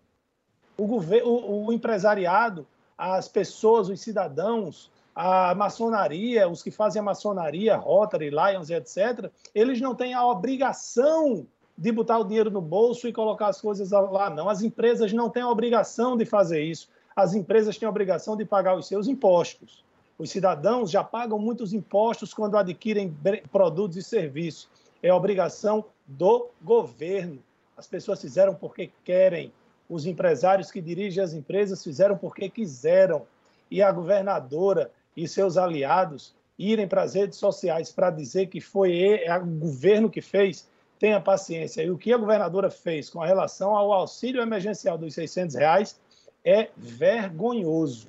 O, governo, o, o empresariado, as pessoas, os cidadãos, a maçonaria, os que fazem a maçonaria, Rotary, Lions, etc., eles não têm a obrigação de botar o dinheiro no bolso e colocar as coisas lá, não. As empresas não têm a obrigação de fazer isso. As empresas têm a obrigação de pagar os seus impostos. Os cidadãos já pagam muitos impostos quando adquirem produtos e serviços. É obrigação do governo. As pessoas fizeram porque querem. Os empresários que dirigem as empresas fizeram porque quiseram. E a governadora e seus aliados irem para as redes sociais para dizer que foi o governo que fez, tenha paciência. E o que a governadora fez com relação ao auxílio emergencial dos 600 reais é vergonhoso.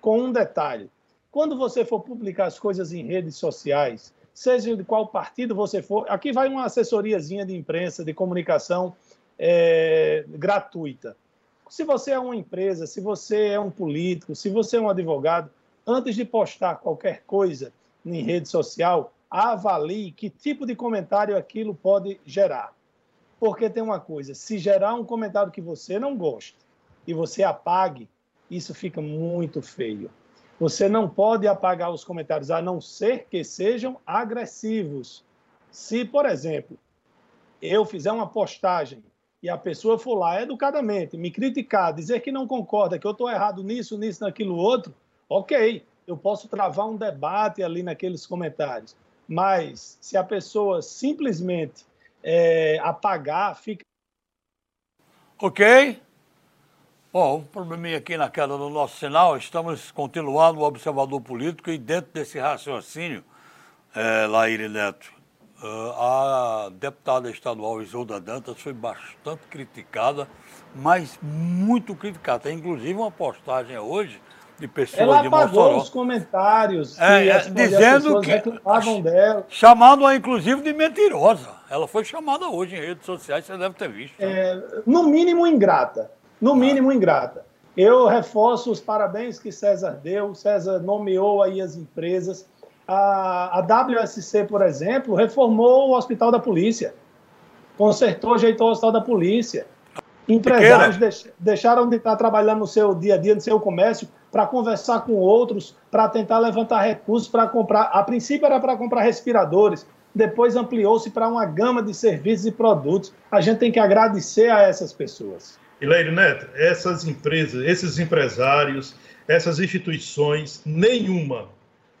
Com um detalhe: quando você for publicar as coisas em redes sociais, seja de qual partido você for, aqui vai uma assessoriazinha de imprensa, de comunicação é, gratuita. Se você é uma empresa, se você é um político, se você é um advogado, antes de postar qualquer coisa em rede social, avalie que tipo de comentário aquilo pode gerar. Porque tem uma coisa, se gerar um comentário que você não gosta e você apague, isso fica muito feio. Você não pode apagar os comentários, a não ser que sejam agressivos. Se, por exemplo, eu fizer uma postagem e a pessoa for lá educadamente me criticar, dizer que não concorda, que eu estou errado nisso, nisso, naquilo outro, ok, eu posso travar um debate ali naqueles comentários. Mas se a pessoa simplesmente é, apagar, fica. Ok. Bom, um probleminha aqui na queda do nosso sinal. Estamos continuando o observador político e dentro desse raciocínio, é, Laíre Neto, uh, a deputada estadual Isolda Dantas foi bastante criticada, mas muito criticada. Tem inclusive uma postagem hoje de pessoas Ela de apagou Mossoró. os comentários É, é, dizendo que- reclamavam dela. Chamando-a, inclusive, de mentirosa. Ela foi chamada hoje em redes sociais, você deve ter visto. É, no mínimo ingrata. No mínimo ingrata. Eu reforço os parabéns que César deu. César nomeou aí as empresas. A, a WSC, por exemplo, reformou o Hospital da Polícia. Consertou, ajeitou o Hospital da Polícia. Empresários deix- deixaram de estar trabalhando no seu dia a dia, no seu comércio, para conversar com outros, para tentar levantar recursos para comprar. A princípio era para comprar respiradores, depois ampliou-se para uma gama de serviços e produtos. A gente tem que agradecer a essas pessoas. Hilaire Neto, essas empresas, esses empresários, essas instituições, nenhuma,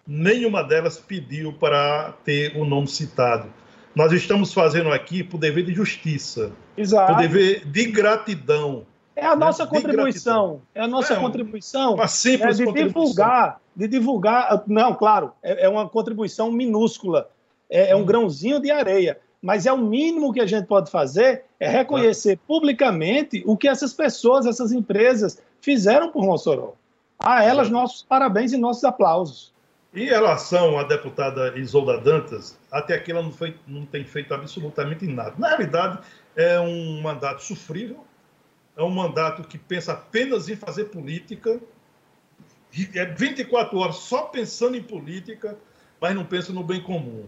nenhuma delas pediu para ter o nome citado. Nós estamos fazendo aqui por dever de justiça, Exato. por dever de gratidão. É a nossa de contribuição. É a nossa É, contribuição. Uma simples de contribuição. divulgar, de divulgar. Não, claro, é, é uma contribuição minúscula, é, é um grãozinho de areia. Mas é o mínimo que a gente pode fazer é reconhecer publicamente o que essas pessoas, essas empresas fizeram por Mossoró. A elas, nossos parabéns e nossos aplausos. Em relação à deputada Isolda Dantas, até aqui ela não, foi- não tem feito absolutamente nada. Na realidade, é um mandato sofrível, é um mandato que pensa apenas em fazer política, é 24 horas só pensando em política, mas não pensa no bem comum.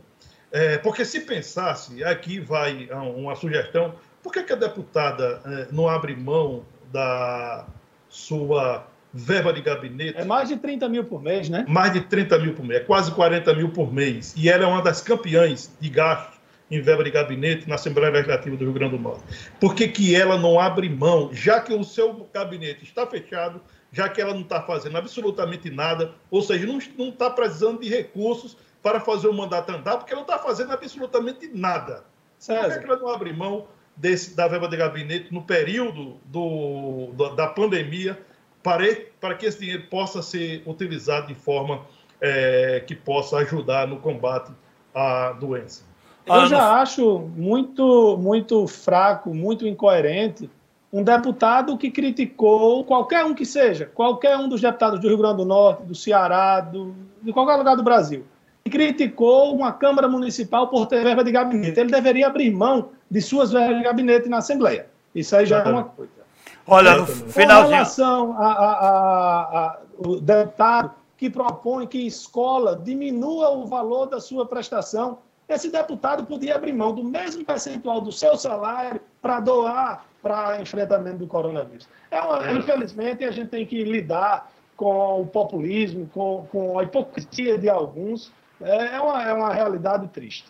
É, porque se pensasse, aqui vai uma sugestão, por que, que a deputada é, não abre mão da sua verba de gabinete? É mais de 30 mil por mês, né? mais de 30 mil por mês, é quase 40 mil por mês. E ela é uma das campeãs de gastos em verba de gabinete na Assembleia Legislativa do Rio Grande do Norte. Por que, que ela não abre mão, já que o seu gabinete está fechado, já que ela não está fazendo absolutamente nada, ou seja, não está precisando de recursos para fazer o mandato andar, porque ela não está fazendo absolutamente nada. César. Por que, é que ela não abre mão desse, da verba de gabinete no período do, do, da pandemia para, para que esse dinheiro possa ser utilizado de forma é, que possa ajudar no combate à doença? Eu já acho muito, muito fraco, muito incoerente um deputado que criticou qualquer um que seja, qualquer um dos deputados do Rio Grande do Norte, do Ceará, do, de qualquer lugar do Brasil, que criticou uma Câmara Municipal por ter verba de gabinete. Ele deveria abrir mão de suas verbas de gabinete na Assembleia. Isso aí já é uma coisa. Olha, no finalzinho. Com relação ao deputado que propõe que escola diminua o valor da sua prestação, esse deputado podia abrir mão do mesmo percentual do seu salário para doar para enfrentamento do coronavírus. É uma, infelizmente, a gente tem que lidar com o populismo, com, com a hipocrisia de alguns. É, é uma, é uma realidade triste.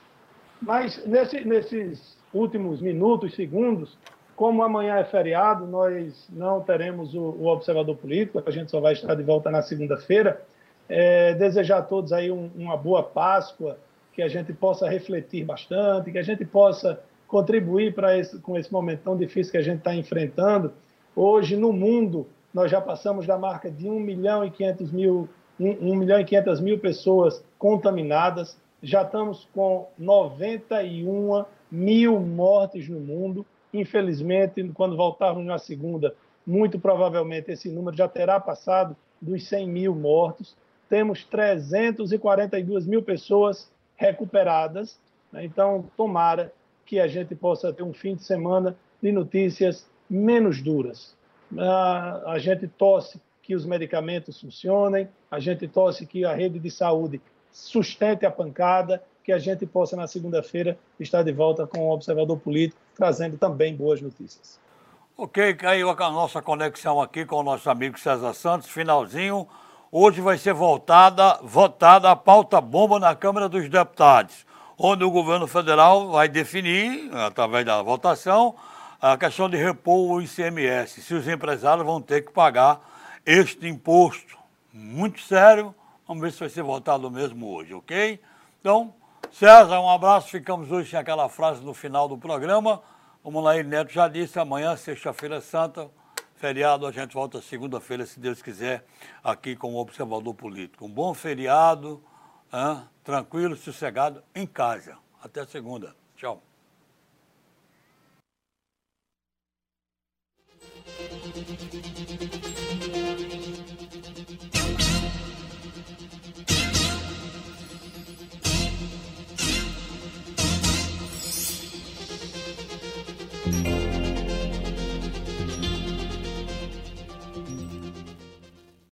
Mas nesse, nesses últimos minutos, segundos, como amanhã é feriado, nós não teremos o, o observador político, a gente só vai estar de volta na segunda-feira. É, desejar a todos aí um, uma boa Páscoa, que a gente possa refletir bastante, que a gente possa contribuir para esse, com esse momento tão difícil que a gente está enfrentando. Hoje, no mundo, nós já passamos da marca de 1 milhão e 500 mil, 1, 1 milhão e 500 mil pessoas contaminadas, já estamos com 91 mil mortes no mundo. Infelizmente, quando voltarmos na segunda, muito provavelmente esse número já terá passado dos 100 mil mortos. Temos 342 mil pessoas recuperadas. Né? Então, tomara que a gente possa ter um fim de semana de notícias menos duras. Ah, a gente torce que os medicamentos funcionem, a gente torce que a rede de saúde sustente a pancada, que a gente possa, na segunda-feira, estar de volta com o Observador Político, trazendo também boas notícias. Ok, caiu a nossa conexão aqui com o nosso amigo César Santos, finalzinho. Hoje vai ser votada, votada a pauta bomba na Câmara dos Deputados onde o governo federal vai definir, através da votação, a questão de repor o ICMS, se os empresários vão ter que pagar este imposto. Muito sério, vamos ver se vai ser votado mesmo hoje, ok? Então, César, um abraço, ficamos hoje sem aquela frase no final do programa. Como Laí Neto já disse, amanhã, sexta-feira santa, feriado, a gente volta segunda-feira, se Deus quiser, aqui com o Observador Político. Um bom feriado hein? tranquilo, sossegado, em casa. Até segunda. Tchau.